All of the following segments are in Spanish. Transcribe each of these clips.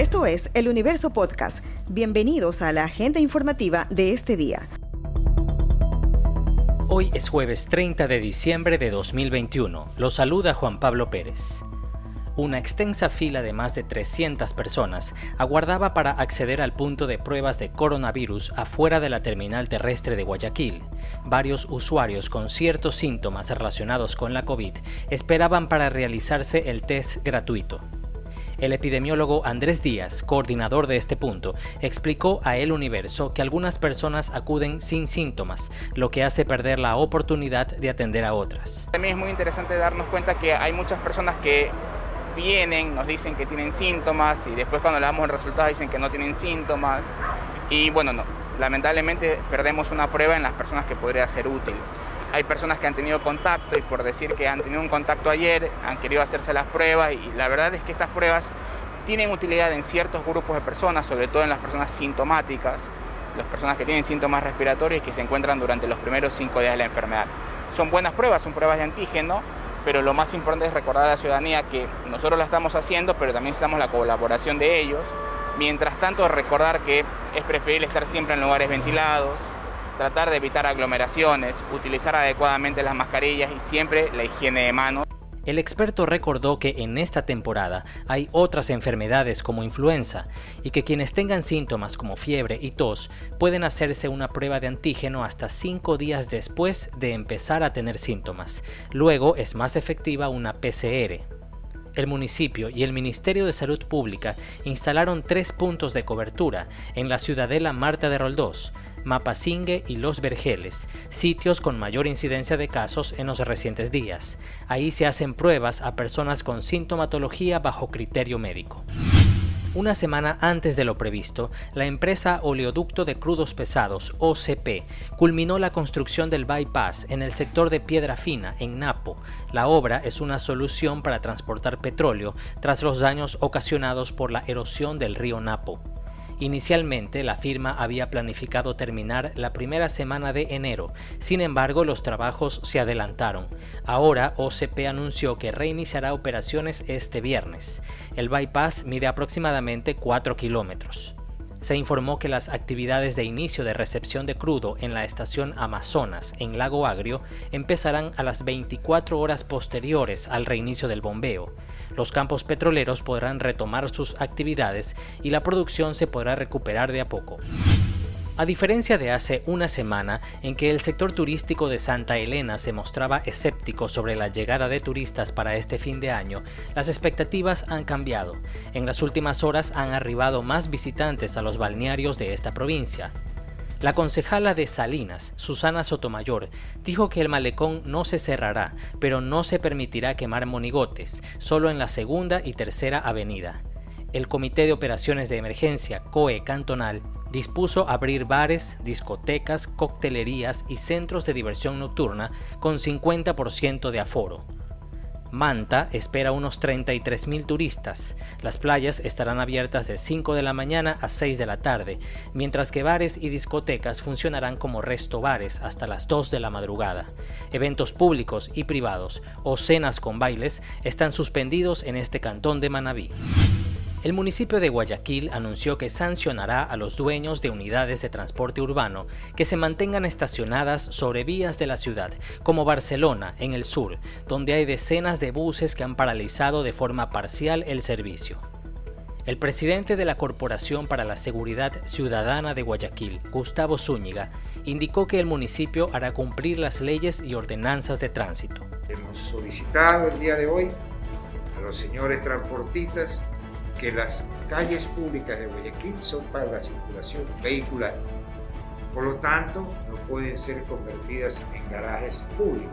Esto es El Universo Podcast. Bienvenidos a la agenda informativa de este día. Hoy es jueves 30 de diciembre de 2021. Lo saluda Juan Pablo Pérez. Una extensa fila de más de 300 personas aguardaba para acceder al punto de pruebas de coronavirus afuera de la terminal terrestre de Guayaquil. Varios usuarios con ciertos síntomas relacionados con la COVID esperaban para realizarse el test gratuito. El epidemiólogo Andrés Díaz, coordinador de este punto, explicó a El Universo que algunas personas acuden sin síntomas, lo que hace perder la oportunidad de atender a otras. También es muy interesante darnos cuenta que hay muchas personas que vienen, nos dicen que tienen síntomas y después cuando le damos el resultado dicen que no tienen síntomas. Y bueno, no, lamentablemente perdemos una prueba en las personas que podría ser útil. Hay personas que han tenido contacto y por decir que han tenido un contacto ayer, han querido hacerse las pruebas y la verdad es que estas pruebas tienen utilidad en ciertos grupos de personas, sobre todo en las personas sintomáticas, las personas que tienen síntomas respiratorios y que se encuentran durante los primeros cinco días de la enfermedad. Son buenas pruebas, son pruebas de antígeno, pero lo más importante es recordar a la ciudadanía que nosotros la estamos haciendo, pero también necesitamos la colaboración de ellos. Mientras tanto, recordar que es preferible estar siempre en lugares ventilados, tratar de evitar aglomeraciones, utilizar adecuadamente las mascarillas y siempre la higiene de manos. El experto recordó que en esta temporada hay otras enfermedades como influenza y que quienes tengan síntomas como fiebre y tos pueden hacerse una prueba de antígeno hasta cinco días después de empezar a tener síntomas. Luego es más efectiva una PCR. El municipio y el Ministerio de Salud Pública instalaron tres puntos de cobertura en la ciudadela Marta de Roldós, Mapasingue y Los Vergeles, sitios con mayor incidencia de casos en los recientes días. Ahí se hacen pruebas a personas con sintomatología bajo criterio médico. Una semana antes de lo previsto, la empresa Oleoducto de Crudos Pesados, OCP, culminó la construcción del bypass en el sector de Piedra Fina, en Napo. La obra es una solución para transportar petróleo tras los daños ocasionados por la erosión del río Napo. Inicialmente, la firma había planificado terminar la primera semana de enero, sin embargo los trabajos se adelantaron. Ahora OCP anunció que reiniciará operaciones este viernes. El bypass mide aproximadamente 4 kilómetros se informó que las actividades de inicio de recepción de crudo en la estación Amazonas en Lago Agrio empezarán a las 24 horas posteriores al reinicio del bombeo. Los campos petroleros podrán retomar sus actividades y la producción se podrá recuperar de a poco. A diferencia de hace una semana en que el sector turístico de Santa Elena se mostraba escéptico sobre la llegada de turistas para este fin de año, las expectativas han cambiado. En las últimas horas han arribado más visitantes a los balnearios de esta provincia. La concejala de Salinas, Susana Sotomayor, dijo que el malecón no se cerrará, pero no se permitirá quemar monigotes, solo en la segunda y tercera avenida. El Comité de Operaciones de Emergencia, COE Cantonal, dispuso abrir bares, discotecas, coctelerías y centros de diversión nocturna con 50% de aforo. Manta espera unos 33.000 turistas. Las playas estarán abiertas de 5 de la mañana a 6 de la tarde, mientras que bares y discotecas funcionarán como resto bares hasta las 2 de la madrugada. Eventos públicos y privados o cenas con bailes están suspendidos en este cantón de Manabí. El municipio de Guayaquil anunció que sancionará a los dueños de unidades de transporte urbano que se mantengan estacionadas sobre vías de la ciudad, como Barcelona, en el sur, donde hay decenas de buses que han paralizado de forma parcial el servicio. El presidente de la Corporación para la Seguridad Ciudadana de Guayaquil, Gustavo Zúñiga, indicó que el municipio hará cumplir las leyes y ordenanzas de tránsito. Hemos solicitado el día de hoy a los señores transportistas que las calles públicas de Guayaquil son para la circulación vehicular. Por lo tanto, no pueden ser convertidas en garajes públicos.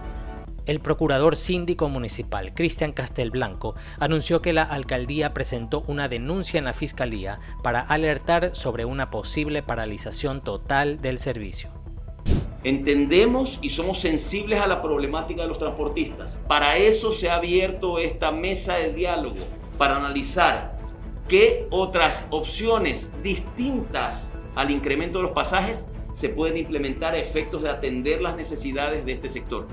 El procurador síndico municipal, Cristian Castelblanco, anunció que la alcaldía presentó una denuncia en la fiscalía para alertar sobre una posible paralización total del servicio. Entendemos y somos sensibles a la problemática de los transportistas. Para eso se ha abierto esta mesa de diálogo, para analizar qué otras opciones distintas al incremento de los pasajes se pueden implementar a efectos de atender las necesidades de este sector.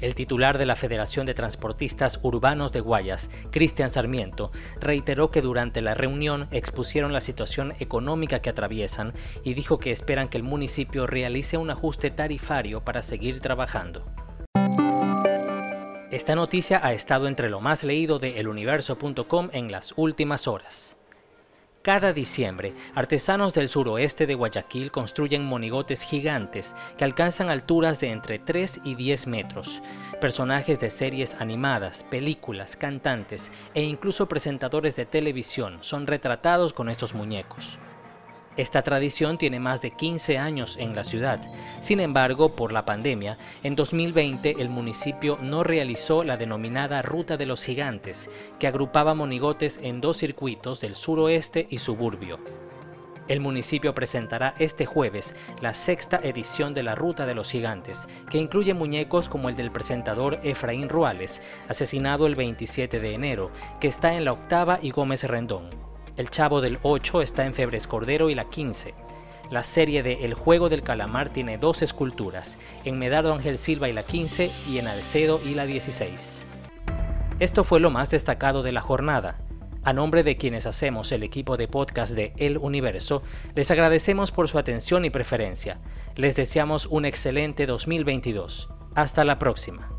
El titular de la Federación de Transportistas Urbanos de Guayas, Cristian Sarmiento, reiteró que durante la reunión expusieron la situación económica que atraviesan y dijo que esperan que el municipio realice un ajuste tarifario para seguir trabajando. Esta noticia ha estado entre lo más leído de eluniverso.com en las últimas horas. Cada diciembre, artesanos del suroeste de Guayaquil construyen monigotes gigantes que alcanzan alturas de entre 3 y 10 metros. Personajes de series animadas, películas, cantantes e incluso presentadores de televisión son retratados con estos muñecos. Esta tradición tiene más de 15 años en la ciudad. Sin embargo, por la pandemia, en 2020 el municipio no realizó la denominada Ruta de los Gigantes, que agrupaba monigotes en dos circuitos del suroeste y suburbio. El municipio presentará este jueves la sexta edición de la Ruta de los Gigantes, que incluye muñecos como el del presentador Efraín Ruales, asesinado el 27 de enero, que está en la octava y Gómez Rendón. El Chavo del 8 está en Febres Cordero y la 15. La serie de El Juego del Calamar tiene dos esculturas, en Medardo Ángel Silva y la 15 y en Alcedo y la 16. Esto fue lo más destacado de la jornada. A nombre de quienes hacemos el equipo de podcast de El Universo, les agradecemos por su atención y preferencia. Les deseamos un excelente 2022. Hasta la próxima.